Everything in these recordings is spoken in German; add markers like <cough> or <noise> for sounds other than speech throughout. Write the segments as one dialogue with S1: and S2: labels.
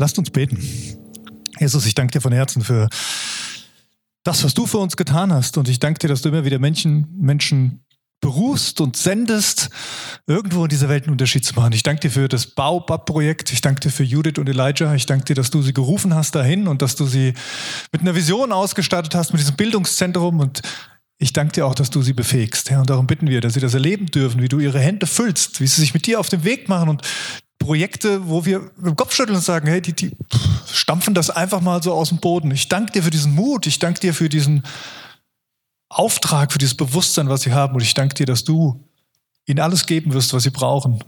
S1: Lasst uns beten. Jesus, ich danke dir von Herzen für das, was du für uns getan hast. Und ich danke dir, dass du immer wieder Menschen, Menschen berufst und sendest, irgendwo in dieser Welt einen Unterschied zu machen. Ich danke dir für das Baobab-Projekt. Ich danke dir für Judith und Elijah. Ich danke dir, dass du sie gerufen hast dahin und dass du sie mit einer Vision ausgestattet hast, mit diesem Bildungszentrum. Und ich danke dir auch, dass du sie befähigst. Und darum bitten wir, dass sie das erleben dürfen, wie du ihre Hände füllst, wie sie sich mit dir auf den Weg machen und Projekte, wo wir im Kopf schütteln und sagen, hey, die, die stampfen das einfach mal so aus dem Boden. Ich danke dir für diesen Mut. Ich danke dir für diesen Auftrag, für dieses Bewusstsein, was sie haben. Und ich danke dir, dass du ihnen alles geben wirst, was sie brauchen,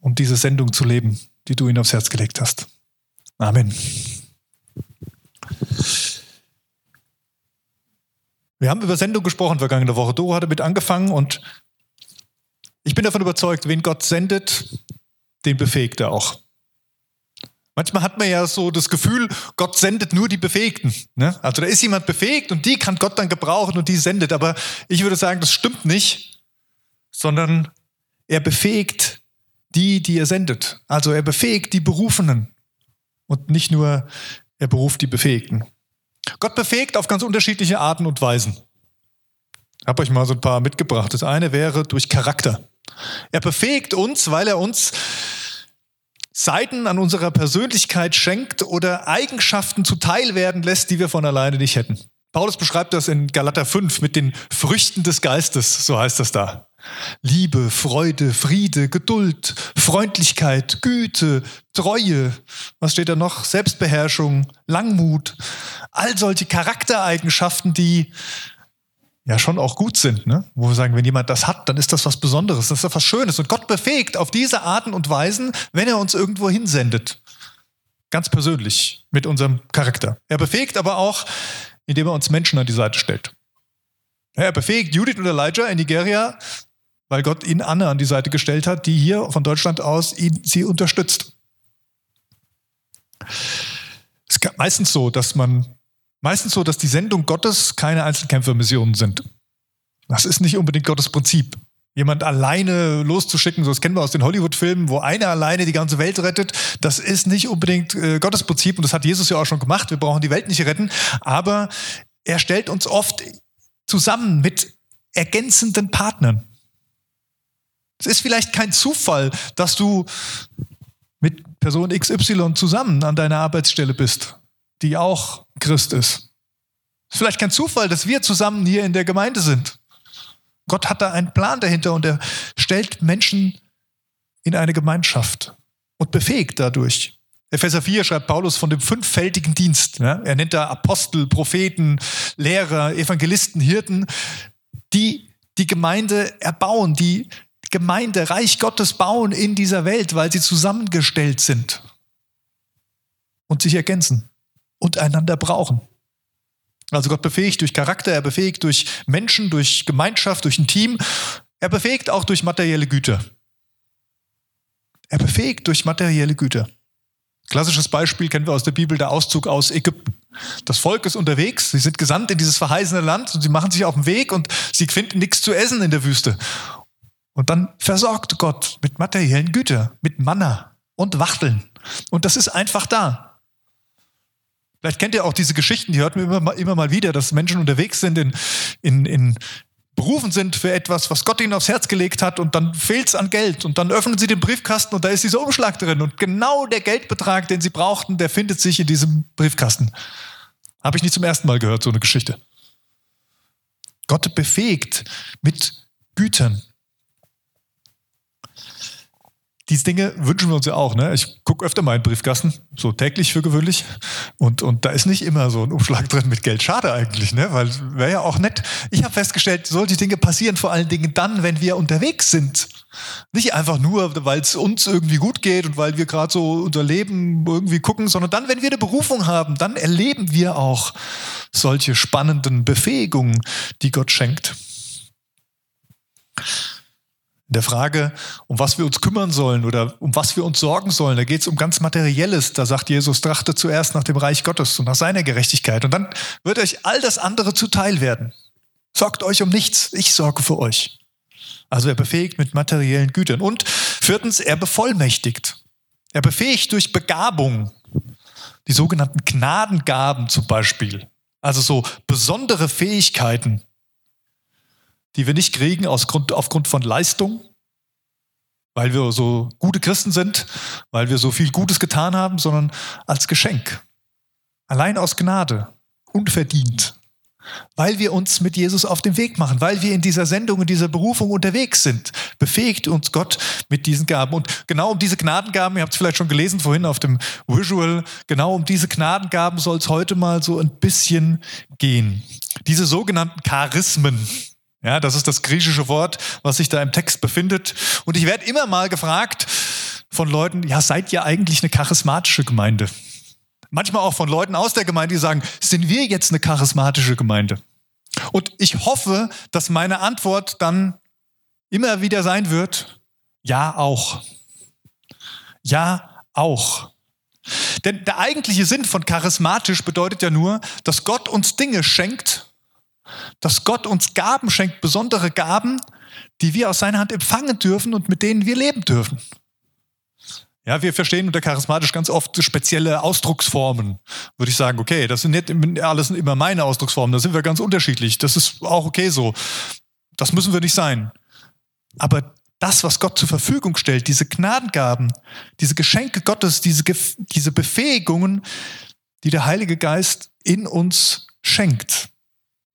S1: um diese Sendung zu leben, die du ihnen aufs Herz gelegt hast. Amen. Wir haben über Sendung gesprochen vergangene Woche. Doro hatte mit angefangen und ich bin davon überzeugt, wen Gott sendet, den befähigt er auch. Manchmal hat man ja so das Gefühl, Gott sendet nur die Befähigten. Ne? Also da ist jemand befähigt und die kann Gott dann gebrauchen und die sendet. Aber ich würde sagen, das stimmt nicht, sondern er befähigt die, die er sendet. Also er befähigt die Berufenen und nicht nur er beruft die Befähigten. Gott befähigt auf ganz unterschiedliche Arten und Weisen. Ich habe euch mal so ein paar mitgebracht. Das eine wäre durch Charakter. Er befähigt uns, weil er uns Seiten an unserer Persönlichkeit schenkt oder Eigenschaften zuteil werden lässt, die wir von alleine nicht hätten. Paulus beschreibt das in Galater 5 mit den Früchten des Geistes, so heißt das da. Liebe, Freude, Friede, Geduld, Freundlichkeit, Güte, Treue, was steht da noch? Selbstbeherrschung, Langmut, all solche Charaktereigenschaften, die ja schon auch gut sind, ne? wo wir sagen, wenn jemand das hat, dann ist das was Besonderes, das ist was Schönes. Und Gott befähigt auf diese Arten und Weisen, wenn er uns irgendwo hinsendet. Ganz persönlich mit unserem Charakter. Er befähigt aber auch, indem er uns Menschen an die Seite stellt. Er befähigt Judith und Elijah in Nigeria, weil Gott ihnen Anne an die Seite gestellt hat, die hier von Deutschland aus ihn, sie unterstützt. Es ist meistens so, dass man meistens so, dass die Sendung Gottes keine Einzelkämpfermissionen sind. Das ist nicht unbedingt Gottes Prinzip. Jemand alleine loszuschicken, so das kennen wir aus den Hollywood-Filmen, wo einer alleine die ganze Welt rettet, das ist nicht unbedingt äh, Gottes Prinzip und das hat Jesus ja auch schon gemacht. Wir brauchen die Welt nicht retten, aber er stellt uns oft zusammen mit ergänzenden Partnern. Es ist vielleicht kein Zufall, dass du mit Person XY zusammen an deiner Arbeitsstelle bist die auch Christ ist. Es ist vielleicht kein Zufall, dass wir zusammen hier in der Gemeinde sind. Gott hat da einen Plan dahinter und er stellt Menschen in eine Gemeinschaft und befähigt dadurch. Epheser 4 schreibt Paulus von dem fünffältigen Dienst. Ja? Er nennt da Apostel, Propheten, Lehrer, Evangelisten, Hirten, die die Gemeinde erbauen, die Gemeinde, Reich Gottes bauen in dieser Welt, weil sie zusammengestellt sind und sich ergänzen und einander brauchen. Also Gott befähigt durch Charakter, er befähigt durch Menschen, durch Gemeinschaft, durch ein Team. Er befähigt auch durch materielle Güter. Er befähigt durch materielle Güter. Klassisches Beispiel kennen wir aus der Bibel, der Auszug aus Ägypten. Das Volk ist unterwegs, sie sind gesandt in dieses verheißene Land und sie machen sich auf den Weg und sie finden nichts zu essen in der Wüste. Und dann versorgt Gott mit materiellen Gütern, mit Manna und Wachteln. Und das ist einfach da. Vielleicht kennt ihr auch diese Geschichten, die hört man immer, immer mal wieder, dass Menschen unterwegs sind, in, in, in berufen sind für etwas, was Gott ihnen aufs Herz gelegt hat und dann fehlt es an Geld und dann öffnen sie den Briefkasten und da ist dieser Umschlag drin und genau der Geldbetrag, den sie brauchten, der findet sich in diesem Briefkasten. Habe ich nicht zum ersten Mal gehört, so eine Geschichte. Gott befähigt mit Gütern, diese Dinge wünschen wir uns ja auch. Ne? Ich gucke öfter mal in Briefkasten, so täglich für gewöhnlich. Und, und da ist nicht immer so ein Umschlag drin mit Geld. Schade eigentlich, ne? weil wäre ja auch nett. Ich habe festgestellt, solche Dinge passieren vor allen Dingen dann, wenn wir unterwegs sind. Nicht einfach nur, weil es uns irgendwie gut geht und weil wir gerade so unser Leben irgendwie gucken, sondern dann, wenn wir eine Berufung haben, dann erleben wir auch solche spannenden Befähigungen, die Gott schenkt in der Frage, um was wir uns kümmern sollen oder um was wir uns sorgen sollen, da geht es um ganz Materielles. Da sagt Jesus, trachte zuerst nach dem Reich Gottes und nach seiner Gerechtigkeit. Und dann wird euch all das andere zuteil werden. Sorgt euch um nichts, ich sorge für euch. Also er befähigt mit materiellen Gütern. Und viertens, er bevollmächtigt. Er befähigt durch Begabung, die sogenannten Gnadengaben zum Beispiel. Also so besondere Fähigkeiten, die wir nicht kriegen aus Grund, aufgrund von Leistung, weil wir so gute Christen sind, weil wir so viel Gutes getan haben, sondern als Geschenk. Allein aus Gnade, unverdient weil wir uns mit Jesus auf den Weg machen, weil wir in dieser Sendung, in dieser Berufung unterwegs sind, befähigt uns Gott mit diesen Gaben. Und genau um diese Gnadengaben, ihr habt es vielleicht schon gelesen vorhin auf dem Visual, genau um diese Gnadengaben soll es heute mal so ein bisschen gehen. Diese sogenannten Charismen. Ja, das ist das griechische Wort, was sich da im Text befindet. Und ich werde immer mal gefragt von Leuten, ja, seid ihr eigentlich eine charismatische Gemeinde? Manchmal auch von Leuten aus der Gemeinde, die sagen, sind wir jetzt eine charismatische Gemeinde? Und ich hoffe, dass meine Antwort dann immer wieder sein wird, ja auch. Ja auch. Denn der eigentliche Sinn von charismatisch bedeutet ja nur, dass Gott uns Dinge schenkt, dass Gott uns Gaben schenkt, besondere Gaben, die wir aus seiner Hand empfangen dürfen und mit denen wir leben dürfen. Ja, wir verstehen unter charismatisch ganz oft spezielle Ausdrucksformen. Würde ich sagen, okay, das sind nicht alles immer meine Ausdrucksformen, da sind wir ganz unterschiedlich. Das ist auch okay so. Das müssen wir nicht sein. Aber das, was Gott zur Verfügung stellt, diese Gnadengaben, diese Geschenke Gottes, diese, diese Befähigungen, die der Heilige Geist in uns schenkt.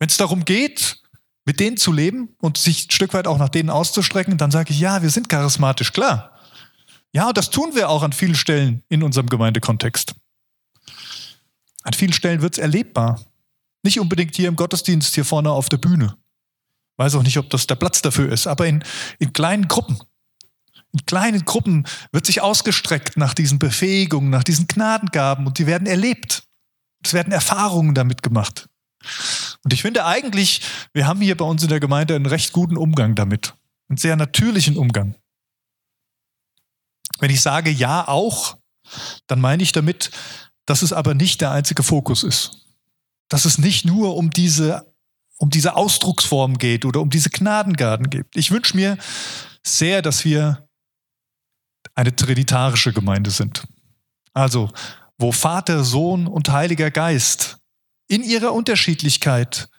S1: Wenn es darum geht, mit denen zu leben und sich ein Stück weit auch nach denen auszustrecken, dann sage ich, ja, wir sind charismatisch, klar. Ja, das tun wir auch an vielen Stellen in unserem Gemeindekontext. An vielen Stellen wird es erlebbar. Nicht unbedingt hier im Gottesdienst, hier vorne auf der Bühne. Weiß auch nicht, ob das der Platz dafür ist, aber in, in kleinen Gruppen. In kleinen Gruppen wird sich ausgestreckt nach diesen Befähigungen, nach diesen Gnadengaben und die werden erlebt. Es werden Erfahrungen damit gemacht. Und ich finde eigentlich, wir haben hier bei uns in der Gemeinde einen recht guten Umgang damit. Einen sehr natürlichen Umgang. Wenn ich sage ja auch, dann meine ich damit, dass es aber nicht der einzige Fokus ist. Dass es nicht nur um diese, um diese Ausdrucksform geht oder um diese Gnadengarten geht. Ich wünsche mir sehr, dass wir eine trinitarische Gemeinde sind. Also, wo Vater, Sohn und Heiliger Geist in ihrer Unterschiedlichkeit,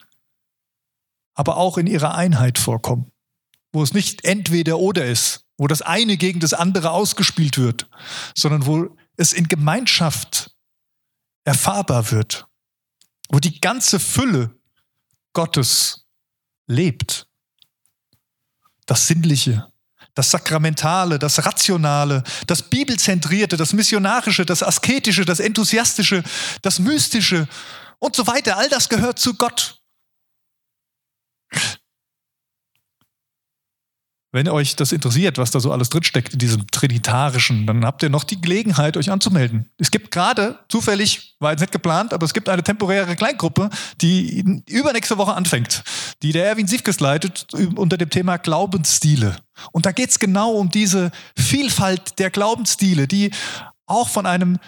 S1: aber auch in ihrer Einheit vorkommen. Wo es nicht entweder oder ist, wo das eine gegen das andere ausgespielt wird, sondern wo es in Gemeinschaft erfahrbar wird, wo die ganze Fülle Gottes lebt. Das Sinnliche, das Sakramentale, das Rationale, das Bibelzentrierte, das Missionarische, das Asketische, das Enthusiastische, das Mystische und so weiter. All das gehört zu Gott. Wenn euch das interessiert, was da so alles drinsteckt in diesem Trinitarischen, dann habt ihr noch die Gelegenheit, euch anzumelden. Es gibt gerade, zufällig, war jetzt nicht geplant, aber es gibt eine temporäre Kleingruppe, die übernächste Woche anfängt, die der Erwin Siefkes leitet, unter dem Thema Glaubensstile. Und da geht es genau um diese Vielfalt der Glaubensstile, die auch von einem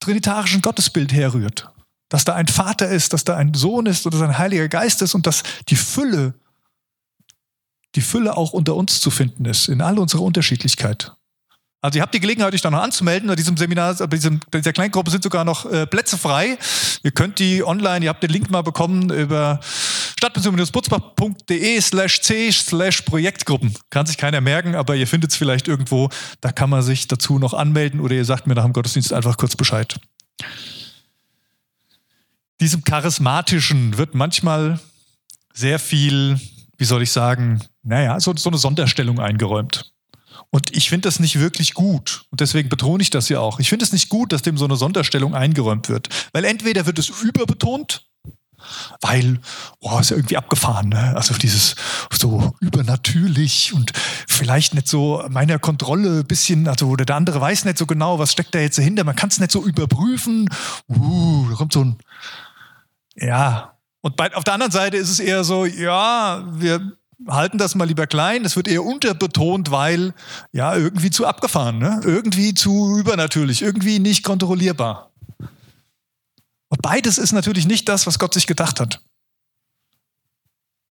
S1: trinitarischen Gottesbild herrührt. Dass da ein Vater ist, dass da ein Sohn ist oder ein Heiliger Geist ist und dass die Fülle die Fülle auch unter uns zu finden ist, in all unserer Unterschiedlichkeit. Also ihr habt die Gelegenheit, euch da noch anzumelden. Bei diesem Seminar, bei, diesem, bei dieser Kleingruppe sind sogar noch äh, Plätze frei. Ihr könnt die online, ihr habt den Link mal bekommen über stadtmission-butzbach.de slash c slash Projektgruppen. Kann sich keiner merken, aber ihr findet es vielleicht irgendwo. Da kann man sich dazu noch anmelden oder ihr sagt mir nach dem Gottesdienst einfach kurz Bescheid. Diesem Charismatischen wird manchmal sehr viel wie soll ich sagen, naja, so, so eine Sonderstellung eingeräumt. Und ich finde das nicht wirklich gut. Und deswegen betone ich das ja auch. Ich finde es nicht gut, dass dem so eine Sonderstellung eingeräumt wird. Weil entweder wird es überbetont, weil, oh, ist ja irgendwie abgefahren, ne? Also dieses so übernatürlich und vielleicht nicht so meiner Kontrolle ein bisschen, also oder der andere weiß nicht so genau, was steckt da jetzt dahinter, man kann es nicht so überprüfen. Uh, da kommt so ein, ja, und bei, auf der anderen Seite ist es eher so, ja, wir halten das mal lieber klein. Es wird eher unterbetont, weil ja irgendwie zu abgefahren, ne? irgendwie zu übernatürlich, irgendwie nicht kontrollierbar. Und beides ist natürlich nicht das, was Gott sich gedacht hat.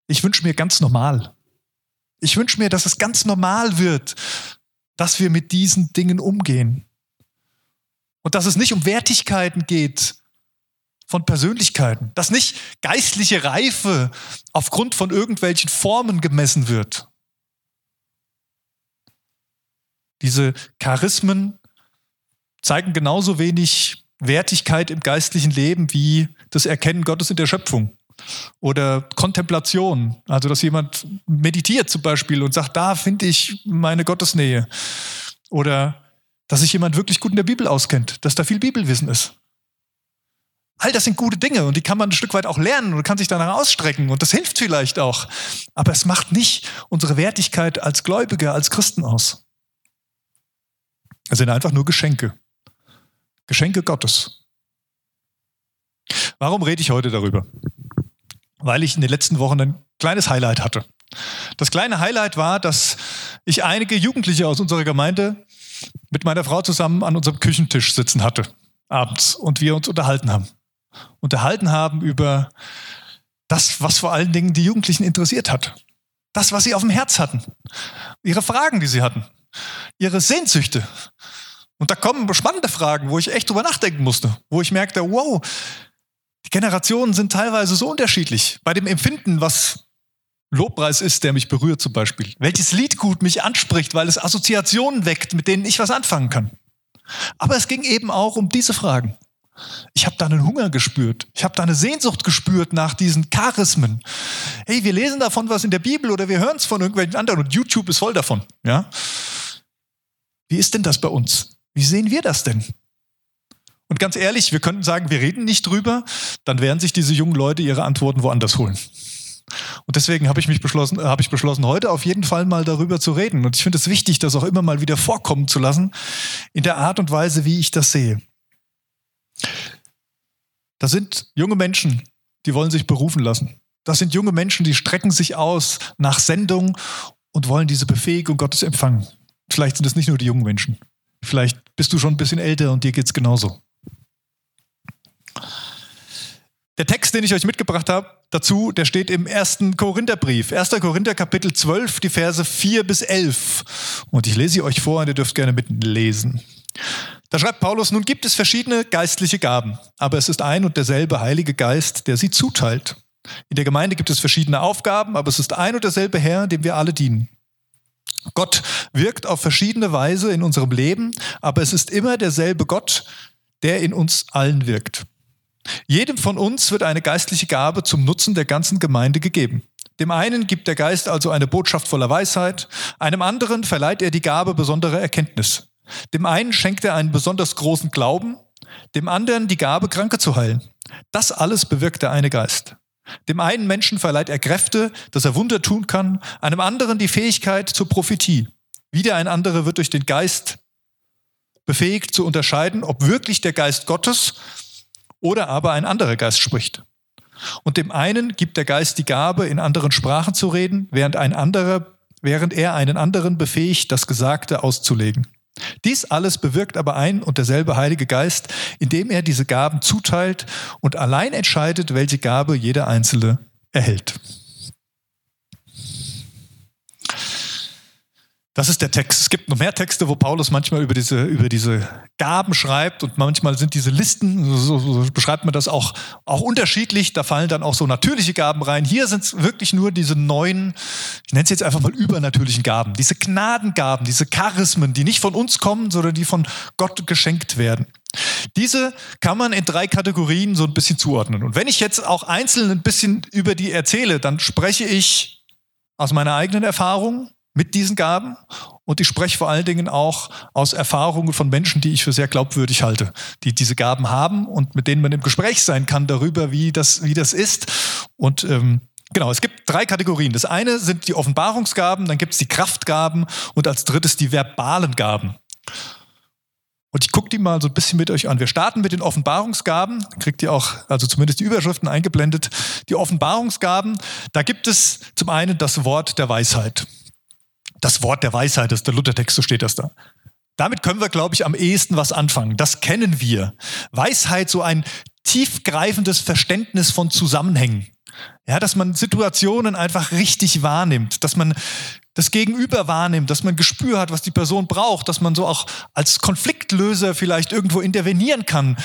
S1: Ich wünsche mir ganz normal. Ich wünsche mir, dass es ganz normal wird, dass wir mit diesen Dingen umgehen. Und dass es nicht um Wertigkeiten geht von Persönlichkeiten, dass nicht geistliche Reife aufgrund von irgendwelchen Formen gemessen wird. Diese Charismen zeigen genauso wenig Wertigkeit im geistlichen Leben wie das Erkennen Gottes in der Schöpfung. Oder Kontemplation, also dass jemand meditiert zum Beispiel und sagt, da finde ich meine Gottesnähe. Oder dass sich jemand wirklich gut in der Bibel auskennt, dass da viel Bibelwissen ist. All das sind gute Dinge und die kann man ein Stück weit auch lernen und kann sich danach ausstrecken und das hilft vielleicht auch. Aber es macht nicht unsere Wertigkeit als Gläubige, als Christen aus. Es sind einfach nur Geschenke. Geschenke Gottes. Warum rede ich heute darüber? Weil ich in den letzten Wochen ein kleines Highlight hatte. Das kleine Highlight war, dass ich einige Jugendliche aus unserer Gemeinde mit meiner Frau zusammen an unserem Küchentisch sitzen hatte, abends, und wir uns unterhalten haben. Unterhalten haben über das, was vor allen Dingen die Jugendlichen interessiert hat. Das, was sie auf dem Herz hatten. Ihre Fragen, die sie hatten. Ihre Sehnsüchte. Und da kommen spannende Fragen, wo ich echt drüber nachdenken musste, wo ich merkte, wow, die Generationen sind teilweise so unterschiedlich. Bei dem Empfinden, was Lobpreis ist, der mich berührt zum Beispiel. Welches Lied gut mich anspricht, weil es Assoziationen weckt, mit denen ich was anfangen kann. Aber es ging eben auch um diese Fragen. Ich habe da einen Hunger gespürt. Ich habe da eine Sehnsucht gespürt nach diesen Charismen. Hey, wir lesen davon was in der Bibel oder wir hören es von irgendwelchen anderen und YouTube ist voll davon. Ja? Wie ist denn das bei uns? Wie sehen wir das denn? Und ganz ehrlich, wir könnten sagen, wir reden nicht drüber, dann werden sich diese jungen Leute ihre Antworten woanders holen. Und deswegen habe ich mich beschlossen, habe ich beschlossen, heute auf jeden Fall mal darüber zu reden. Und ich finde es wichtig, das auch immer mal wieder vorkommen zu lassen, in der Art und Weise, wie ich das sehe. Das sind junge Menschen, die wollen sich berufen lassen. Das sind junge Menschen, die strecken sich aus nach Sendung und wollen diese Befähigung Gottes empfangen. Vielleicht sind es nicht nur die jungen Menschen. Vielleicht bist du schon ein bisschen älter und dir geht es genauso. Der Text, den ich euch mitgebracht habe, dazu, der steht im ersten Korintherbrief. 1. Korinther Kapitel 12, die Verse 4 bis 11. Und ich lese sie euch vor und ihr dürft gerne mitlesen. Da schreibt Paulus, nun gibt es verschiedene geistliche Gaben, aber es ist ein und derselbe Heilige Geist, der sie zuteilt. In der Gemeinde gibt es verschiedene Aufgaben, aber es ist ein und derselbe Herr, dem wir alle dienen. Gott wirkt auf verschiedene Weise in unserem Leben, aber es ist immer derselbe Gott, der in uns allen wirkt. Jedem von uns wird eine geistliche Gabe zum Nutzen der ganzen Gemeinde gegeben. Dem einen gibt der Geist also eine Botschaft voller Weisheit, einem anderen verleiht er die Gabe besonderer Erkenntnis. Dem einen schenkt er einen besonders großen Glauben, dem anderen die Gabe, Kranke zu heilen. Das alles bewirkt der eine Geist. Dem einen Menschen verleiht er Kräfte, dass er Wunder tun kann, einem anderen die Fähigkeit zur Prophetie. Wieder ein anderer wird durch den Geist befähigt zu unterscheiden, ob wirklich der Geist Gottes oder aber ein anderer Geist spricht. Und dem einen gibt der Geist die Gabe, in anderen Sprachen zu reden, während ein anderer, während er einen anderen befähigt, das Gesagte auszulegen. Dies alles bewirkt aber ein und derselbe Heilige Geist, indem er diese Gaben zuteilt und allein entscheidet, welche Gabe jeder Einzelne erhält. Das ist der Text. Es gibt noch mehr Texte, wo Paulus manchmal über diese, über diese Gaben schreibt und manchmal sind diese Listen, so, so beschreibt man das auch, auch unterschiedlich. Da fallen dann auch so natürliche Gaben rein. Hier sind es wirklich nur diese neuen, ich nenne es jetzt einfach mal übernatürlichen Gaben, diese Gnadengaben, diese Charismen, die nicht von uns kommen, sondern die von Gott geschenkt werden. Diese kann man in drei Kategorien so ein bisschen zuordnen. Und wenn ich jetzt auch einzeln ein bisschen über die erzähle, dann spreche ich aus meiner eigenen Erfahrung, mit diesen Gaben und ich spreche vor allen Dingen auch aus Erfahrungen von Menschen, die ich für sehr glaubwürdig halte, die diese Gaben haben und mit denen man im Gespräch sein kann darüber, wie das, wie das ist. Und ähm, genau, es gibt drei Kategorien. Das eine sind die Offenbarungsgaben, dann gibt es die Kraftgaben und als drittes die verbalen Gaben. Und ich gucke die mal so ein bisschen mit euch an. Wir starten mit den Offenbarungsgaben. Kriegt ihr auch, also zumindest die Überschriften eingeblendet. Die Offenbarungsgaben, da gibt es zum einen das Wort der Weisheit das Wort der Weisheit ist der Luthertext, so steht das da. Damit können wir, glaube ich, am ehesten was anfangen. Das kennen wir. Weisheit, so ein tiefgreifendes Verständnis von Zusammenhängen. Ja, dass man Situationen einfach richtig wahrnimmt, dass man, das Gegenüber wahrnimmt, dass man Gespür hat, was die Person braucht, dass man so auch als Konfliktlöser vielleicht irgendwo intervenieren kann.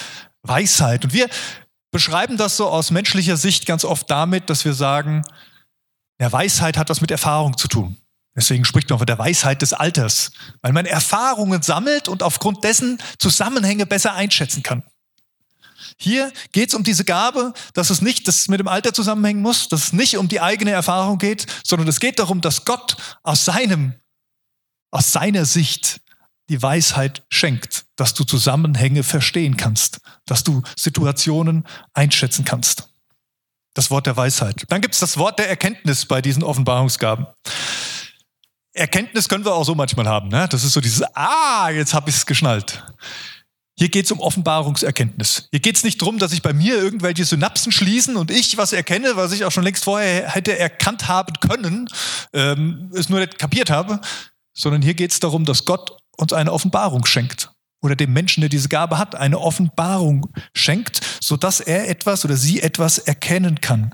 S1: Weisheit. Und wir beschreiben das so aus menschlicher Sicht ganz oft damit, dass wir sagen, ja, Weisheit hat was mit Erfahrung zu tun. Deswegen spricht man von der Weisheit des Alters, weil man Erfahrungen sammelt und aufgrund dessen Zusammenhänge besser einschätzen kann. Hier geht es um diese Gabe, dass es nicht dass es mit dem Alter zusammenhängen muss, dass es nicht um die eigene Erfahrung geht, sondern es geht darum, dass Gott aus seinem, aus seiner Sicht die Weisheit schenkt, dass du Zusammenhänge verstehen kannst, dass du Situationen einschätzen kannst. Das Wort der Weisheit. Dann gibt es das Wort der Erkenntnis bei diesen Offenbarungsgaben. Erkenntnis können wir auch so manchmal haben. Ne? Das ist so dieses, ah, jetzt habe ich es geschnallt. Hier geht es um Offenbarungserkenntnis. Hier geht es nicht darum, dass sich bei mir irgendwelche Synapsen schließen und ich was erkenne, was ich auch schon längst vorher hätte erkannt haben können, ähm, es nur nicht kapiert habe, sondern hier geht es darum, dass Gott uns eine Offenbarung schenkt oder dem Menschen, der diese Gabe hat, eine Offenbarung schenkt, sodass er etwas oder sie etwas erkennen kann.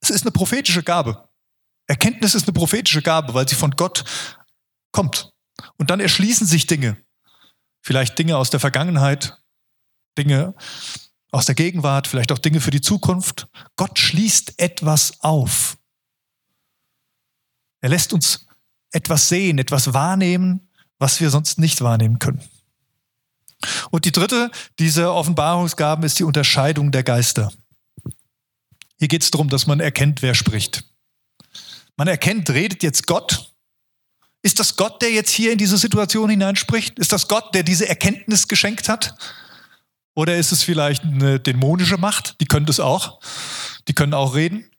S1: Es ist eine prophetische Gabe. Erkenntnis ist eine prophetische Gabe, weil sie von Gott kommt. Und dann erschließen sich Dinge. Vielleicht Dinge aus der Vergangenheit, Dinge aus der Gegenwart, vielleicht auch Dinge für die Zukunft. Gott schließt etwas auf. Er lässt uns etwas sehen, etwas wahrnehmen, was wir sonst nicht wahrnehmen können. Und die dritte dieser Offenbarungsgaben ist die Unterscheidung der Geister. Hier geht es darum, dass man erkennt, wer spricht. Man erkennt, redet jetzt Gott? Ist das Gott, der jetzt hier in diese Situation hineinspricht? Ist das Gott, der diese Erkenntnis geschenkt hat? Oder ist es vielleicht eine dämonische Macht? Die können das auch. Die können auch reden.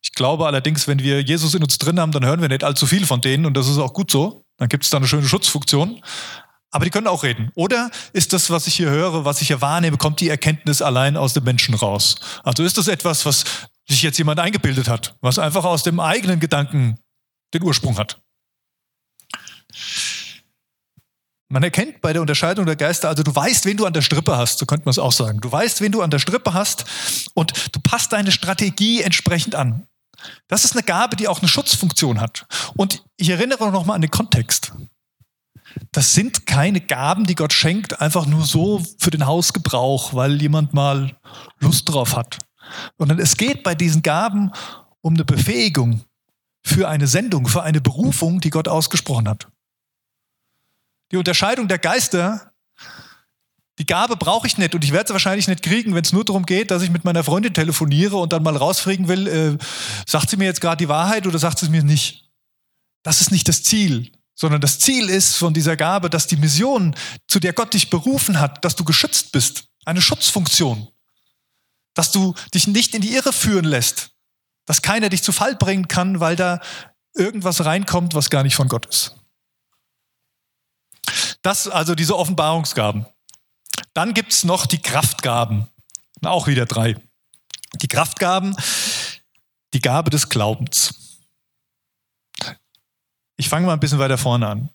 S1: Ich glaube allerdings, wenn wir Jesus in uns drin haben, dann hören wir nicht allzu viel von denen und das ist auch gut so. Dann gibt es da eine schöne Schutzfunktion. Aber die können auch reden. Oder ist das, was ich hier höre, was ich hier wahrnehme, kommt die Erkenntnis allein aus dem Menschen raus? Also ist das etwas, was sich jetzt jemand eingebildet hat, was einfach aus dem eigenen Gedanken den Ursprung hat. Man erkennt bei der Unterscheidung der Geister, also du weißt, wen du an der Strippe hast, so könnte man es auch sagen. Du weißt, wen du an der Strippe hast und du passt deine Strategie entsprechend an. Das ist eine Gabe, die auch eine Schutzfunktion hat. Und ich erinnere noch mal an den Kontext. Das sind keine Gaben, die Gott schenkt, einfach nur so für den Hausgebrauch, weil jemand mal Lust drauf hat sondern es geht bei diesen Gaben um eine Befähigung für eine Sendung, für eine Berufung, die Gott ausgesprochen hat. Die Unterscheidung der Geister, die Gabe brauche ich nicht und ich werde sie wahrscheinlich nicht kriegen, wenn es nur darum geht, dass ich mit meiner Freundin telefoniere und dann mal rausfragen will, äh, sagt sie mir jetzt gerade die Wahrheit oder sagt sie es mir nicht? Das ist nicht das Ziel, sondern das Ziel ist von dieser Gabe, dass die Mission, zu der Gott dich berufen hat, dass du geschützt bist, eine Schutzfunktion dass du dich nicht in die Irre führen lässt, dass keiner dich zu Fall bringen kann, weil da irgendwas reinkommt, was gar nicht von Gott ist. Das also diese Offenbarungsgaben. Dann gibt es noch die Kraftgaben. Auch wieder drei. Die Kraftgaben, die Gabe des Glaubens. Ich fange mal ein bisschen weiter vorne an.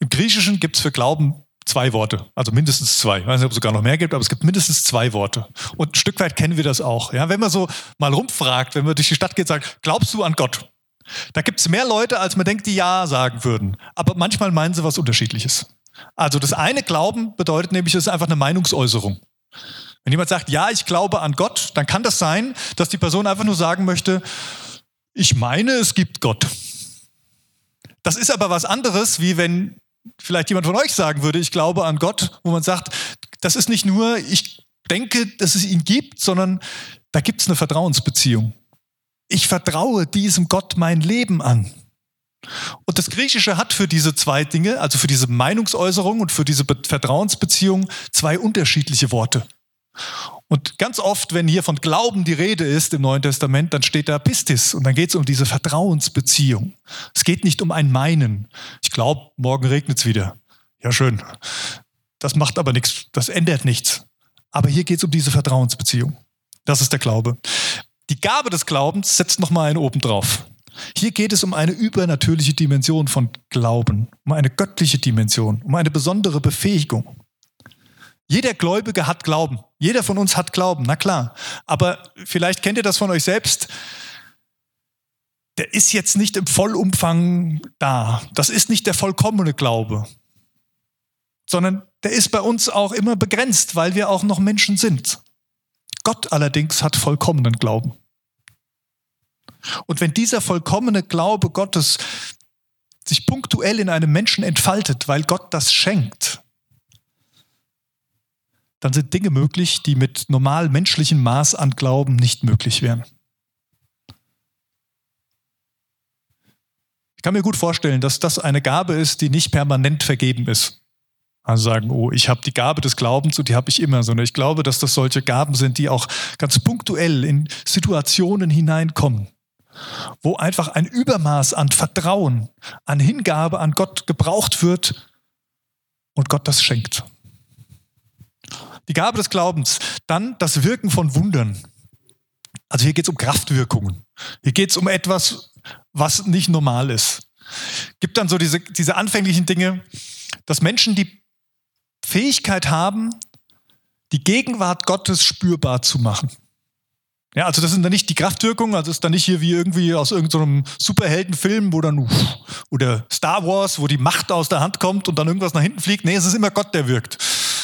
S1: Im Griechischen gibt es für Glauben zwei Worte, also mindestens zwei. Ich weiß nicht, ob es sogar noch mehr gibt, aber es gibt mindestens zwei Worte. Und ein Stück weit kennen wir das auch. Ja, wenn man so mal rumfragt, wenn man durch die Stadt geht, sagt, glaubst du an Gott? Da gibt es mehr Leute, als man denkt, die Ja sagen würden. Aber manchmal meinen sie was Unterschiedliches. Also das eine Glauben bedeutet nämlich, es ist einfach eine Meinungsäußerung. Wenn jemand sagt, ja, ich glaube an Gott, dann kann das sein, dass die Person einfach nur sagen möchte, ich meine, es gibt Gott. Das ist aber was anderes, wie wenn vielleicht jemand von euch sagen würde, ich glaube an Gott, wo man sagt, das ist nicht nur, ich denke, dass es ihn gibt, sondern da gibt es eine Vertrauensbeziehung. Ich vertraue diesem Gott mein Leben an. Und das Griechische hat für diese zwei Dinge, also für diese Meinungsäußerung und für diese Vertrauensbeziehung, zwei unterschiedliche Worte. Und ganz oft, wenn hier von Glauben die Rede ist im Neuen Testament, dann steht da Pistis und dann geht es um diese Vertrauensbeziehung. Es geht nicht um ein Meinen. Ich glaube, morgen regnet es wieder. Ja, schön. Das macht aber nichts, das ändert nichts. Aber hier geht es um diese Vertrauensbeziehung. Das ist der Glaube. Die Gabe des Glaubens setzt nochmal einen oben drauf. Hier geht es um eine übernatürliche Dimension von Glauben, um eine göttliche Dimension, um eine besondere Befähigung. Jeder Gläubige hat Glauben. Jeder von uns hat Glauben, na klar. Aber vielleicht kennt ihr das von euch selbst. der ist jetzt nicht im Vollumfang da. Das ist nicht der vollkommene Glaube, sondern der ist bei uns auch immer begrenzt, weil wir auch noch Menschen sind. Gott allerdings hat vollkommenen Glauben. Und wenn dieser vollkommene Glaube Gottes sich punktuell in einem Menschen entfaltet, weil Gott das schenkt, dann sind Dinge möglich, die mit normal menschlichem Maß an Glauben nicht möglich wären. Ich kann mir gut vorstellen, dass das eine Gabe ist, die nicht permanent vergeben ist. Also sagen, oh, ich habe die Gabe des Glaubens und die habe ich immer, sondern ich glaube, dass das solche Gaben sind, die auch ganz punktuell in Situationen hineinkommen, wo einfach ein Übermaß an Vertrauen, an Hingabe an Gott gebraucht wird und Gott das schenkt. Die Gabe des Glaubens, dann das Wirken von Wundern. Also hier geht es um Kraftwirkungen. Hier geht es um etwas, was nicht normal ist. Gibt dann so diese, diese anfänglichen Dinge, dass Menschen die Fähigkeit haben, die Gegenwart Gottes spürbar zu machen. Ja, also das sind dann nicht die Kraftwirkungen, also ist dann nicht hier wie irgendwie aus irgendeinem Superheldenfilm, wo dann oder Star Wars, wo die Macht aus der Hand kommt und dann irgendwas nach hinten fliegt. Nee, es ist immer Gott, der wirkt.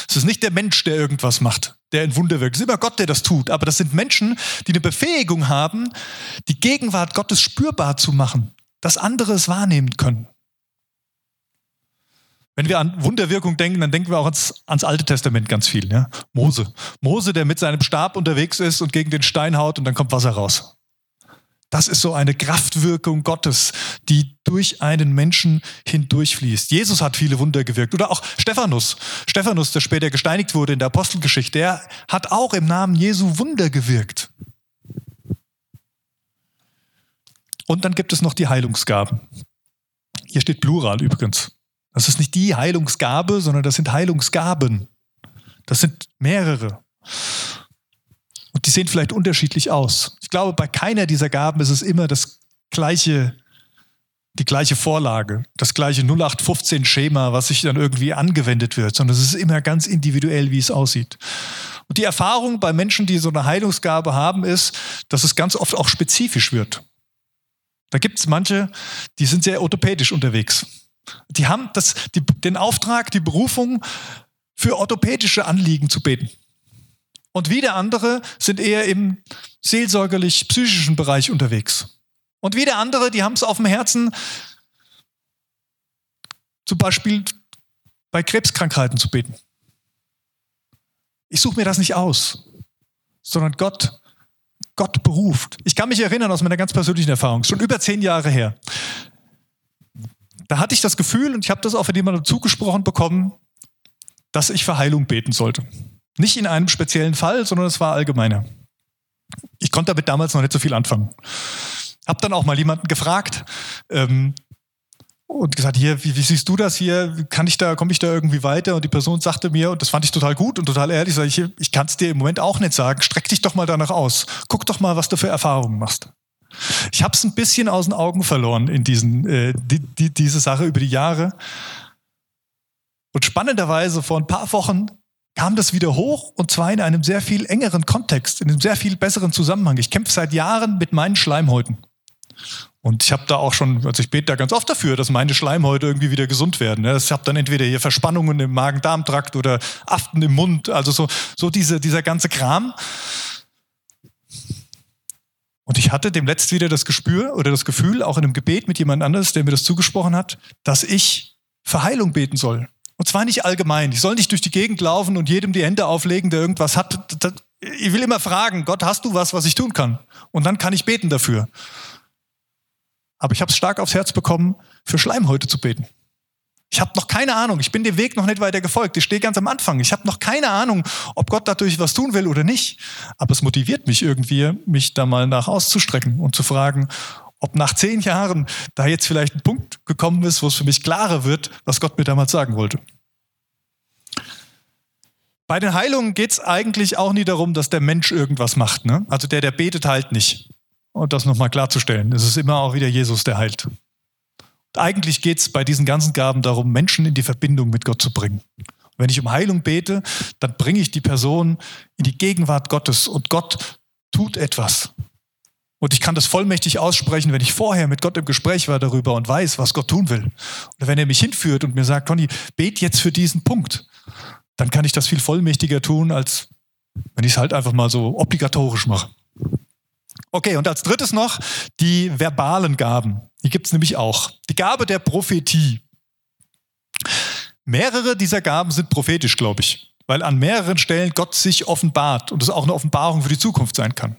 S1: Es ist nicht der Mensch, der irgendwas macht, der ein Wunder wirkt. Es ist immer Gott, der das tut. Aber das sind Menschen, die eine Befähigung haben, die Gegenwart Gottes spürbar zu machen, dass andere es wahrnehmen können. Wenn wir an Wunderwirkung denken, dann denken wir auch ans, ans Alte Testament ganz viel. Ja? Mose. Mose, der mit seinem Stab unterwegs ist und gegen den Stein haut und dann kommt Wasser raus. Das ist so eine Kraftwirkung Gottes, die durch einen Menschen hindurchfließt. Jesus hat viele Wunder gewirkt. Oder auch Stephanus. Stephanus, der später gesteinigt wurde in der Apostelgeschichte, der hat auch im Namen Jesu Wunder gewirkt. Und dann gibt es noch die Heilungsgaben. Hier steht Plural übrigens. Das ist nicht die Heilungsgabe, sondern das sind Heilungsgaben. Das sind mehrere. Die sehen vielleicht unterschiedlich aus. Ich glaube, bei keiner dieser Gaben ist es immer das gleiche, die gleiche Vorlage, das gleiche 0815-Schema, was sich dann irgendwie angewendet wird, sondern es ist immer ganz individuell, wie es aussieht. Und die Erfahrung bei Menschen, die so eine Heilungsgabe haben, ist, dass es ganz oft auch spezifisch wird. Da gibt es manche, die sind sehr orthopädisch unterwegs. Die haben das, die, den Auftrag, die Berufung, für orthopädische Anliegen zu beten. Und wieder andere sind eher im seelsorgerlich-psychischen Bereich unterwegs. Und wieder andere, die haben es auf dem Herzen, zum Beispiel bei Krebskrankheiten zu beten. Ich suche mir das nicht aus, sondern Gott, Gott beruft. Ich kann mich erinnern aus meiner ganz persönlichen Erfahrung, schon über zehn Jahre her da hatte ich das Gefühl, und ich habe das auch von jemandem zugesprochen bekommen, dass ich für Heilung beten sollte. Nicht in einem speziellen Fall, sondern es war allgemeiner. Ich konnte damit damals noch nicht so viel anfangen. Hab dann auch mal jemanden gefragt ähm, und gesagt, hier, wie, wie, siehst du das hier? Kann ich da, komme ich da irgendwie weiter? Und die Person sagte mir, und das fand ich total gut und total ehrlich, sag ich, ich kann es dir im Moment auch nicht sagen. Streck dich doch mal danach aus. Guck doch mal, was du für Erfahrungen machst. Ich habe es ein bisschen aus den Augen verloren in diesen, äh, die, die, diese Sache über die Jahre. Und spannenderweise vor ein paar Wochen kam das wieder hoch und zwar in einem sehr viel engeren Kontext, in einem sehr viel besseren Zusammenhang. Ich kämpfe seit Jahren mit meinen Schleimhäuten. Und ich habe da auch schon, also ich bete da ganz oft dafür, dass meine Schleimhäute irgendwie wieder gesund werden. Ich habe dann entweder hier Verspannungen im Magen-Darm-Trakt oder Aften im Mund, also so, so diese, dieser ganze Kram. Und ich hatte dem letzt wieder das Gespür oder das Gefühl, auch in einem Gebet mit jemand anderes, der mir das zugesprochen hat, dass ich für Heilung beten soll. Und zwar nicht allgemein. Ich soll nicht durch die Gegend laufen und jedem die Hände auflegen, der irgendwas hat. Ich will immer fragen, Gott, hast du was, was ich tun kann? Und dann kann ich beten dafür. Aber ich habe es stark aufs Herz bekommen, für Schleimhäute zu beten. Ich habe noch keine Ahnung. Ich bin dem Weg noch nicht weiter gefolgt. Ich stehe ganz am Anfang. Ich habe noch keine Ahnung, ob Gott dadurch was tun will oder nicht. Aber es motiviert mich irgendwie, mich da mal nach auszustrecken und zu fragen, ob nach zehn Jahren da jetzt vielleicht ein Punkt gekommen ist, wo es für mich klarer wird, was Gott mir damals sagen wollte. Bei den Heilungen geht es eigentlich auch nie darum, dass der Mensch irgendwas macht. Ne? Also der, der betet, heilt nicht. Und das nochmal klarzustellen. Es ist immer auch wieder Jesus, der heilt. Eigentlich geht es bei diesen ganzen Gaben darum, Menschen in die Verbindung mit Gott zu bringen. wenn ich um Heilung bete, dann bringe ich die Person in die Gegenwart Gottes und Gott tut etwas. Und ich kann das vollmächtig aussprechen, wenn ich vorher mit Gott im Gespräch war darüber und weiß, was Gott tun will. Oder wenn er mich hinführt und mir sagt, Conny, bet jetzt für diesen Punkt. Dann kann ich das viel vollmächtiger tun, als wenn ich es halt einfach mal so obligatorisch mache. Okay, und als drittes noch die verbalen Gaben. Die gibt es nämlich auch. Die Gabe der Prophetie. Mehrere dieser Gaben sind prophetisch, glaube ich, weil an mehreren Stellen Gott sich offenbart und es auch eine Offenbarung für die Zukunft sein kann.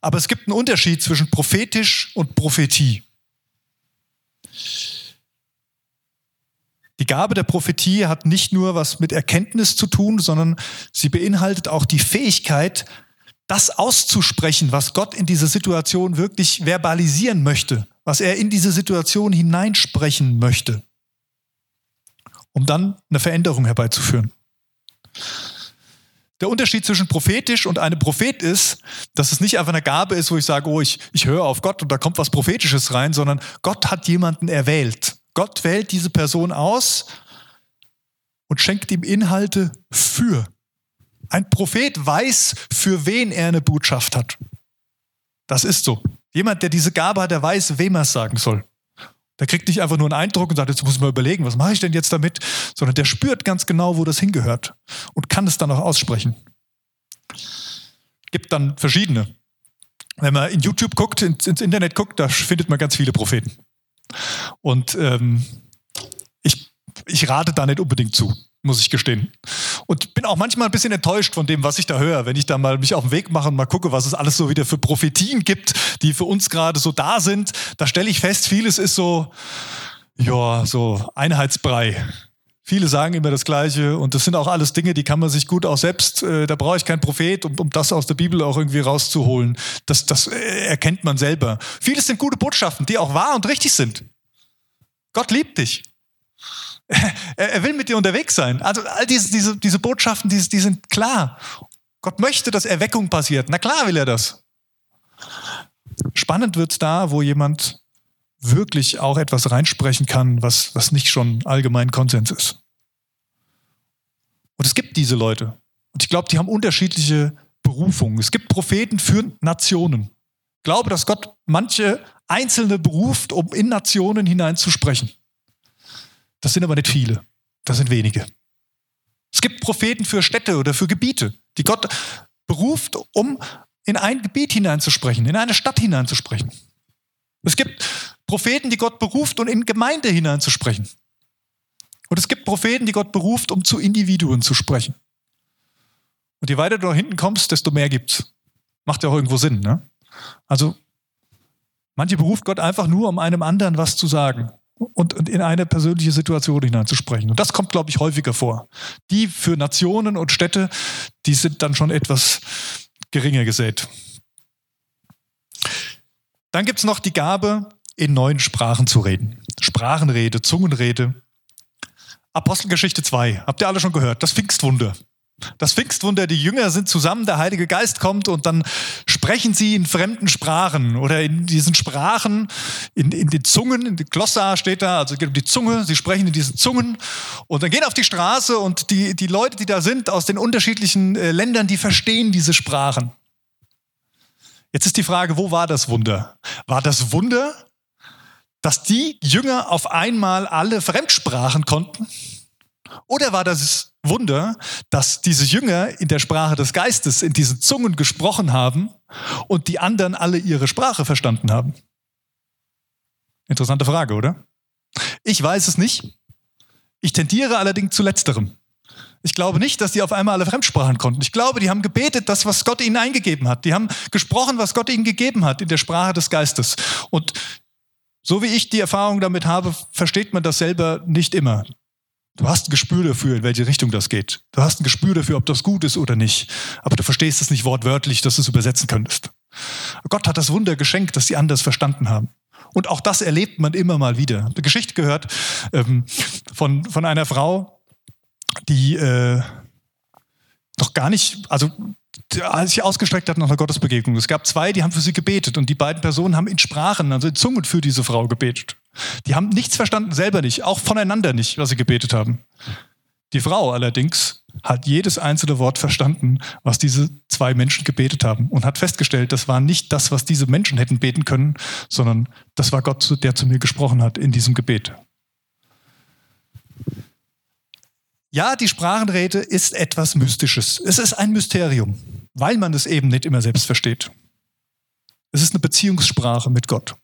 S1: Aber es gibt einen Unterschied zwischen prophetisch und Prophetie. Die Gabe der Prophetie hat nicht nur was mit Erkenntnis zu tun, sondern sie beinhaltet auch die Fähigkeit, das auszusprechen, was Gott in diese Situation wirklich verbalisieren möchte, was er in diese Situation hineinsprechen möchte, um dann eine Veränderung herbeizuführen. Der Unterschied zwischen prophetisch und einem Prophet ist, dass es nicht einfach eine Gabe ist, wo ich sage, oh, ich, ich höre auf Gott und da kommt was Prophetisches rein, sondern Gott hat jemanden erwählt. Gott wählt diese Person aus und schenkt ihm Inhalte für. Ein Prophet weiß, für wen er eine Botschaft hat. Das ist so. Jemand, der diese Gabe hat, der weiß, wem er es sagen soll. Der kriegt nicht einfach nur einen Eindruck und sagt, jetzt muss ich mal überlegen, was mache ich denn jetzt damit, sondern der spürt ganz genau, wo das hingehört und kann es dann auch aussprechen. Gibt dann verschiedene. Wenn man in YouTube guckt, ins, ins Internet guckt, da findet man ganz viele Propheten. Und ähm, ich, ich rate da nicht unbedingt zu muss ich gestehen. Und bin auch manchmal ein bisschen enttäuscht von dem, was ich da höre, wenn ich da mal mich auf den Weg mache und mal gucke, was es alles so wieder für Prophetien gibt, die für uns gerade so da sind. Da stelle ich fest, vieles ist so, ja, so Einheitsbrei. Viele sagen immer das Gleiche und das sind auch alles Dinge, die kann man sich gut auch selbst, äh, da brauche ich keinen Prophet, um, um das aus der Bibel auch irgendwie rauszuholen. Das, das äh, erkennt man selber. Vieles sind gute Botschaften, die auch wahr und richtig sind. Gott liebt dich. <laughs> Er, will mit dir unterwegs sein. Also all diese, diese, diese Botschaften, die, die sind klar. Gott möchte, dass Erweckung passiert. Na klar will er das. Spannend wird es da, wo jemand wirklich auch etwas reinsprechen kann, was, was nicht schon allgemein Konsens ist. Und es gibt diese Leute. Und ich glaube, die haben unterschiedliche Berufungen. Es gibt Propheten für Nationen. Ich glaube, dass Gott manche Einzelne beruft, um in Nationen hineinzusprechen. Das sind aber nicht viele. Das sind wenige. Es gibt Propheten für Städte oder für Gebiete, die Gott beruft, um in ein Gebiet hineinzusprechen, in eine Stadt hineinzusprechen. Es gibt Propheten, die Gott beruft, um in Gemeinde hineinzusprechen. Und es gibt Propheten, die Gott beruft, um zu Individuen zu sprechen. Und je weiter du nach hinten kommst, desto mehr gibt's. Macht ja auch irgendwo Sinn, ne? Also, manche beruft Gott einfach nur, um einem anderen was zu sagen und, und in eine persönliche Situation hineinzusprechen. Und das kommt, glaube ich, häufiger vor. Die für Nationen und Städte, die sind dann schon etwas geringer gesät. Dann gibt es noch die Gabe, in neuen Sprachen zu reden. Sprachenrede, Zungenrede. Apostelgeschichte 2, habt ihr alle schon gehört, das Pfingstwunder. Das Pfingstwunder, die Jünger sind zusammen, der Heilige Geist kommt und dann sprechen sie in fremden Sprachen oder in diesen Sprachen, in, in den Zungen, in die Glossa steht da, also geht um die Zunge, sie sprechen in diesen Zungen und dann gehen auf die Straße und die, die Leute, die da sind, aus den unterschiedlichen äh, Ländern, die verstehen diese Sprachen. Jetzt ist die Frage, wo war das Wunder? War das Wunder, dass die Jünger auf einmal alle Fremdsprachen konnten? Oder war das Wunder, dass diese Jünger in der Sprache des Geistes, in diesen Zungen gesprochen haben und die anderen alle ihre Sprache verstanden haben? Interessante Frage, oder? Ich weiß es nicht. Ich tendiere allerdings zu letzterem. Ich glaube nicht, dass die auf einmal alle Fremdsprachen konnten. Ich glaube, die haben gebetet, das, was Gott ihnen eingegeben hat. Die haben gesprochen, was Gott ihnen gegeben hat in der Sprache des Geistes. Und so wie ich die Erfahrung damit habe, versteht man das selber nicht immer. Du hast ein Gespür dafür, in welche Richtung das geht. Du hast ein Gespür dafür, ob das gut ist oder nicht. Aber du verstehst es nicht wortwörtlich, dass du es übersetzen könntest. Gott hat das Wunder geschenkt, dass die anders verstanden haben. Und auch das erlebt man immer mal wieder. Eine Geschichte gehört ähm, von, von einer Frau, die äh, noch gar nicht, also als sich ausgestreckt hat nach einer Gottesbegegnung. Es gab zwei, die haben für sie gebetet und die beiden Personen haben in Sprachen, also in Zungen für diese Frau gebetet. Die haben nichts verstanden, selber nicht, auch voneinander nicht, was sie gebetet haben. Die Frau allerdings, hat jedes einzelne Wort verstanden, was diese zwei Menschen gebetet haben und hat festgestellt, das war nicht das, was diese Menschen hätten beten können, sondern das war Gott, der zu mir gesprochen hat in diesem Gebet. Ja, die Sprachenrede ist etwas Mystisches. Es ist ein Mysterium, weil man es eben nicht immer selbst versteht. Es ist eine Beziehungssprache mit Gott.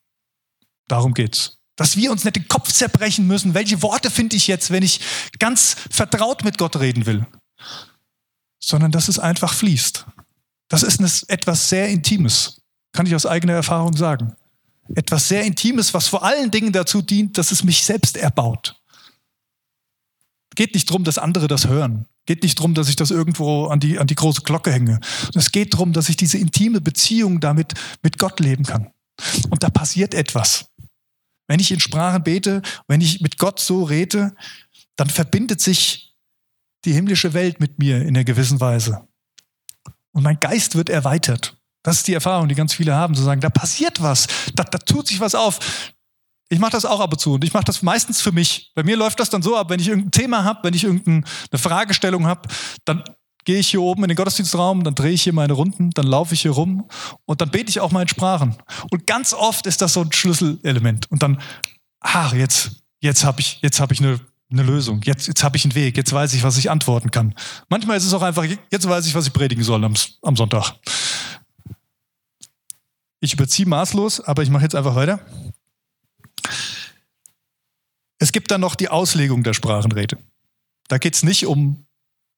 S1: Darum geht's. Dass wir uns nicht den Kopf zerbrechen müssen, welche Worte finde ich jetzt, wenn ich ganz vertraut mit Gott reden will, sondern dass es einfach fließt. Das ist etwas sehr Intimes, kann ich aus eigener Erfahrung sagen. Etwas sehr Intimes, was vor allen Dingen dazu dient, dass es mich selbst erbaut. Geht nicht darum, dass andere das hören. Geht nicht darum, dass ich das irgendwo an die, an die große Glocke hänge. Es geht darum, dass ich diese intime Beziehung damit mit Gott leben kann. Und da passiert etwas. Wenn ich in Sprachen bete, wenn ich mit Gott so rede, dann verbindet sich die himmlische Welt mit mir in einer gewissen Weise. Und mein Geist wird erweitert. Das ist die Erfahrung, die ganz viele haben, zu sagen, da passiert was, da, da tut sich was auf. Ich mache das auch ab und zu und ich mache das meistens für mich. Bei mir läuft das dann so ab, wenn ich irgendein Thema habe, wenn ich irgendeine Fragestellung habe, dann gehe ich hier oben in den Gottesdienstraum, dann drehe ich hier meine Runden, dann laufe ich hier rum und dann bete ich auch mal in Sprachen. Und ganz oft ist das so ein Schlüsselelement. Und dann, ach, jetzt, jetzt habe ich, jetzt habe ich eine, eine Lösung. Jetzt, jetzt habe ich einen Weg. Jetzt weiß ich, was ich antworten kann. Manchmal ist es auch einfach, jetzt weiß ich, was ich predigen soll am, am Sonntag. Ich überziehe maßlos, aber ich mache jetzt einfach weiter. Es gibt dann noch die Auslegung der Sprachenrede. Da geht es nicht um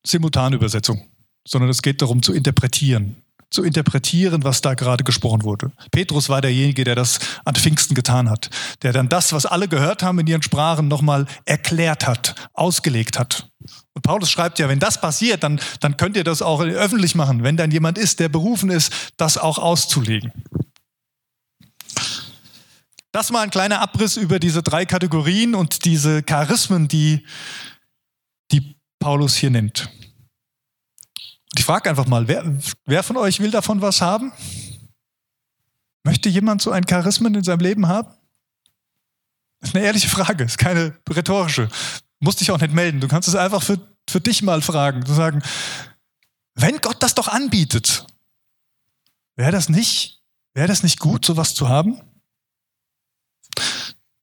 S1: Simultanübersetzung, sondern es geht darum zu interpretieren. Zu interpretieren, was da gerade gesprochen wurde. Petrus war derjenige, der das an Pfingsten getan hat, der dann das, was alle gehört haben in ihren Sprachen, nochmal erklärt hat, ausgelegt hat. Und Paulus schreibt ja, wenn das passiert, dann, dann könnt ihr das auch öffentlich machen, wenn dann jemand ist, der berufen ist, das auch auszulegen. Das mal ein kleiner Abriss über diese drei Kategorien und diese Charismen, die, die Paulus hier nennt. Und ich frage einfach mal, wer, wer von euch will davon was haben? Möchte jemand so ein Charismen in seinem Leben haben? Das ist eine ehrliche Frage, ist keine rhetorische. Musst dich auch nicht melden. Du kannst es einfach für, für dich mal fragen. Zu sagen, wenn Gott das doch anbietet, wäre das nicht, wäre das nicht gut, sowas zu haben?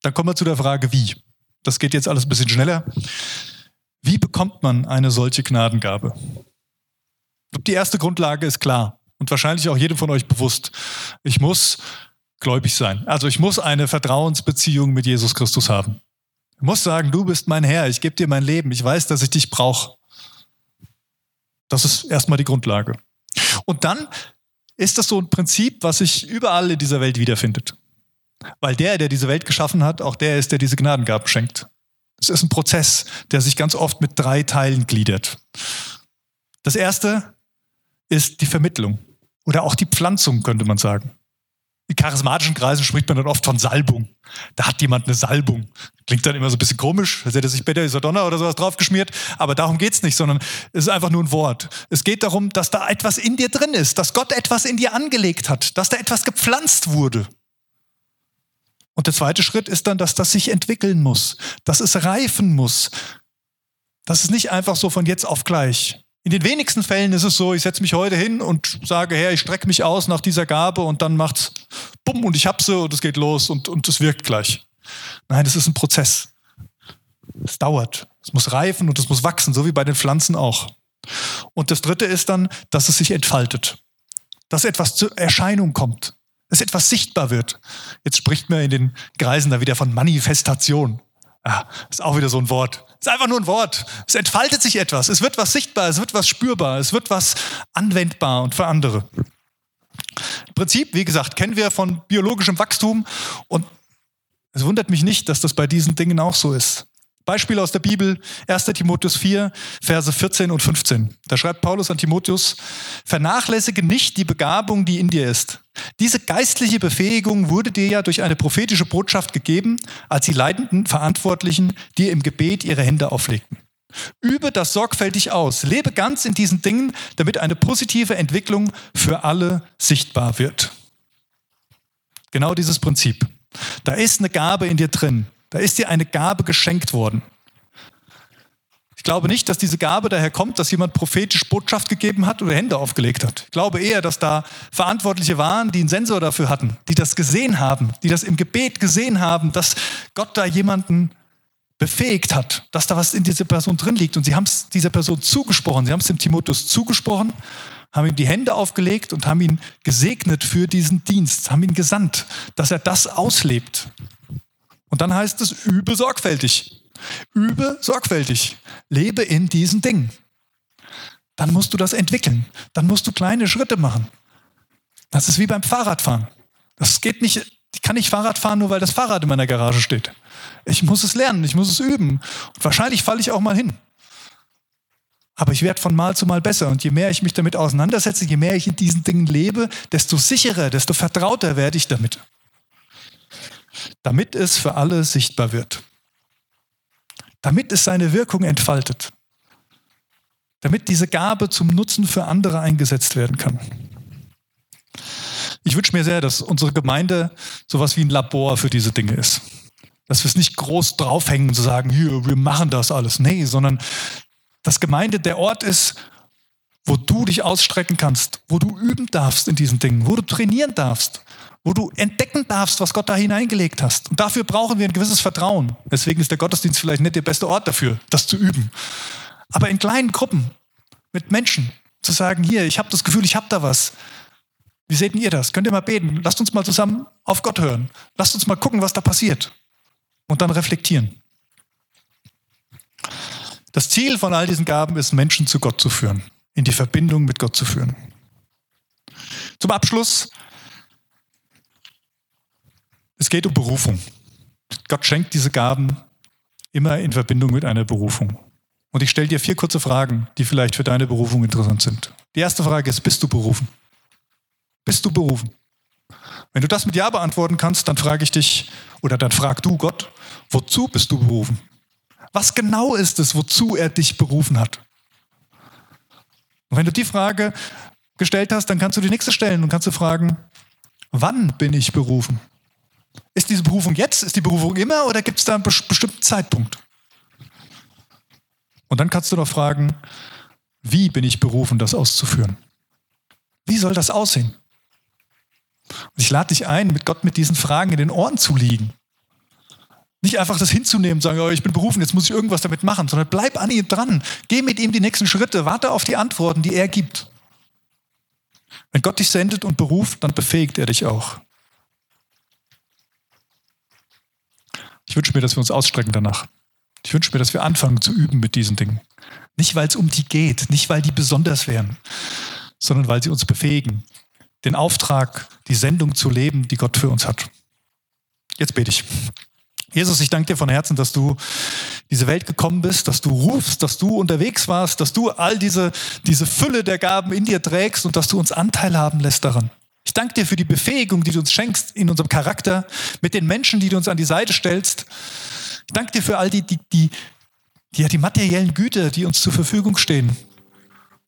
S1: Dann kommen wir zu der Frage, wie. Das geht jetzt alles ein bisschen schneller. Wie bekommt man eine solche Gnadengabe? Die erste Grundlage ist klar und wahrscheinlich auch jedem von euch bewusst. Ich muss gläubig sein. Also ich muss eine Vertrauensbeziehung mit Jesus Christus haben. Ich muss sagen, du bist mein Herr, ich gebe dir mein Leben, ich weiß, dass ich dich brauche. Das ist erstmal die Grundlage. Und dann ist das so ein Prinzip, was sich überall in dieser Welt wiederfindet. Weil der, der diese Welt geschaffen hat, auch der ist, der diese Gnadengaben schenkt. Es ist ein Prozess, der sich ganz oft mit drei Teilen gliedert. Das erste ist die Vermittlung oder auch die Pflanzung, könnte man sagen. In charismatischen Kreisen spricht man dann oft von Salbung. Da hat jemand eine Salbung. Klingt dann immer so ein bisschen komisch, als hätte sich Better Isadonna oder sowas draufgeschmiert. Aber darum geht es nicht, sondern es ist einfach nur ein Wort. Es geht darum, dass da etwas in dir drin ist, dass Gott etwas in dir angelegt hat, dass da etwas gepflanzt wurde. Und der zweite Schritt ist dann, dass das sich entwickeln muss, dass es reifen muss. Das ist nicht einfach so von jetzt auf gleich. In den wenigsten Fällen ist es so, ich setze mich heute hin und sage, Herr, ich strecke mich aus nach dieser Gabe und dann macht's bumm und ich hab sie und es geht los und, und es wirkt gleich. Nein, es ist ein Prozess. Es dauert. Es muss reifen und es muss wachsen, so wie bei den Pflanzen auch. Und das dritte ist dann, dass es sich entfaltet. Dass etwas zur Erscheinung kommt dass etwas sichtbar wird. Jetzt spricht man in den Kreisen da wieder von Manifestation. Ah, ist auch wieder so ein Wort. Ist einfach nur ein Wort. Es entfaltet sich etwas. Es wird was sichtbar, es wird was spürbar, es wird was anwendbar und für andere. Im Prinzip, wie gesagt, kennen wir von biologischem Wachstum und es wundert mich nicht, dass das bei diesen Dingen auch so ist. Beispiel aus der Bibel, 1 Timotheus 4, Verse 14 und 15. Da schreibt Paulus an Timotheus, vernachlässige nicht die Begabung, die in dir ist. Diese geistliche Befähigung wurde dir ja durch eine prophetische Botschaft gegeben, als die leitenden Verantwortlichen dir im Gebet ihre Hände auflegten. Übe das sorgfältig aus. Lebe ganz in diesen Dingen, damit eine positive Entwicklung für alle sichtbar wird. Genau dieses Prinzip. Da ist eine Gabe in dir drin. Da ist dir eine Gabe geschenkt worden. Ich glaube nicht, dass diese Gabe daher kommt, dass jemand prophetisch Botschaft gegeben hat oder Hände aufgelegt hat. Ich glaube eher, dass da Verantwortliche waren, die einen Sensor dafür hatten, die das gesehen haben, die das im Gebet gesehen haben, dass Gott da jemanden befähigt hat, dass da was in dieser Person drin liegt. Und sie haben es dieser Person zugesprochen. Sie haben es dem Timotheus zugesprochen, haben ihm die Hände aufgelegt und haben ihn gesegnet für diesen Dienst, haben ihn gesandt, dass er das auslebt. Und dann heißt es, übe sorgfältig. Übe sorgfältig. Lebe in diesen Dingen. Dann musst du das entwickeln. Dann musst du kleine Schritte machen. Das ist wie beim Fahrradfahren. Das geht nicht, ich kann nicht Fahrrad fahren, nur weil das Fahrrad in meiner Garage steht. Ich muss es lernen, ich muss es üben. Und wahrscheinlich falle ich auch mal hin. Aber ich werde von Mal zu Mal besser. Und je mehr ich mich damit auseinandersetze, je mehr ich in diesen Dingen lebe, desto sicherer, desto vertrauter werde ich damit. Damit es für alle sichtbar wird. Damit es seine Wirkung entfaltet. Damit diese Gabe zum Nutzen für andere eingesetzt werden kann. Ich wünsche mir sehr, dass unsere Gemeinde sowas wie ein Labor für diese Dinge ist. Dass wir es nicht groß draufhängen und so sagen, hier, wir machen das alles. Nee, sondern dass Gemeinde der Ort ist, wo du dich ausstrecken kannst, wo du üben darfst in diesen Dingen, wo du trainieren darfst, wo du entdecken darfst, was Gott da hineingelegt hast. Und dafür brauchen wir ein gewisses Vertrauen. Deswegen ist der Gottesdienst vielleicht nicht der beste Ort dafür, das zu üben. Aber in kleinen Gruppen mit Menschen zu sagen, hier, ich habe das Gefühl, ich habe da was. Wie seht ihr das? Könnt ihr mal beten? Lasst uns mal zusammen auf Gott hören. Lasst uns mal gucken, was da passiert und dann reflektieren. Das Ziel von all diesen Gaben ist, Menschen zu Gott zu führen, in die Verbindung mit Gott zu führen. Zum Abschluss, es geht um Berufung. Gott schenkt diese Gaben immer in Verbindung mit einer Berufung. Und ich stelle dir vier kurze Fragen, die vielleicht für deine Berufung interessant sind. Die erste Frage ist, bist du berufen? Bist du berufen? Wenn du das mit Ja beantworten kannst, dann frage ich dich, oder dann frag du Gott, wozu bist du berufen? Was genau ist es, wozu er dich berufen hat? Und wenn du die Frage gestellt hast, dann kannst du die nächste stellen und kannst du fragen, wann bin ich berufen? Ist diese Berufung jetzt? Ist die Berufung immer oder gibt es da einen bestimmten Zeitpunkt? Und dann kannst du noch fragen, wie bin ich berufen, das auszuführen? Wie soll das aussehen? Und ich lade dich ein, mit Gott mit diesen Fragen in den Ohren zu liegen. Nicht einfach das hinzunehmen und sagen, oh, ich bin berufen, jetzt muss ich irgendwas damit machen, sondern bleib an ihm dran. Geh mit ihm die nächsten Schritte, warte auf die Antworten, die er gibt. Wenn Gott dich sendet und beruft, dann befähigt er dich auch. Ich wünsche mir, dass wir uns ausstrecken danach. Ich wünsche mir, dass wir anfangen zu üben mit diesen Dingen. Nicht, weil es um die geht, nicht, weil die besonders wären, sondern weil sie uns befähigen, den Auftrag, die Sendung zu leben, die Gott für uns hat. Jetzt bete ich. Jesus, ich danke dir von Herzen, dass du diese Welt gekommen bist, dass du rufst, dass du unterwegs warst, dass du all diese, diese Fülle der Gaben in dir trägst und dass du uns Anteil haben lässt daran. Ich danke dir für die Befähigung, die du uns schenkst in unserem Charakter, mit den Menschen, die du uns an die Seite stellst. Ich danke dir für all die, die, die, die, die materiellen Güter, die uns zur Verfügung stehen.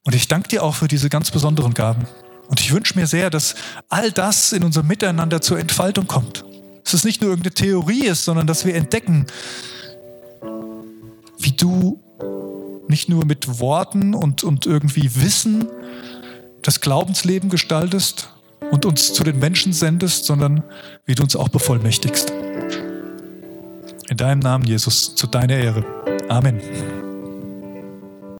S1: Und ich danke dir auch für diese ganz besonderen Gaben. Und ich wünsche mir sehr, dass all das in unserem Miteinander zur Entfaltung kommt. Dass es nicht nur irgendeine Theorie ist, sondern dass wir entdecken, wie du nicht nur mit Worten und, und irgendwie Wissen das Glaubensleben gestaltest und uns zu den Menschen sendest, sondern wie du uns auch bevollmächtigst. In deinem Namen, Jesus, zu deiner Ehre. Amen.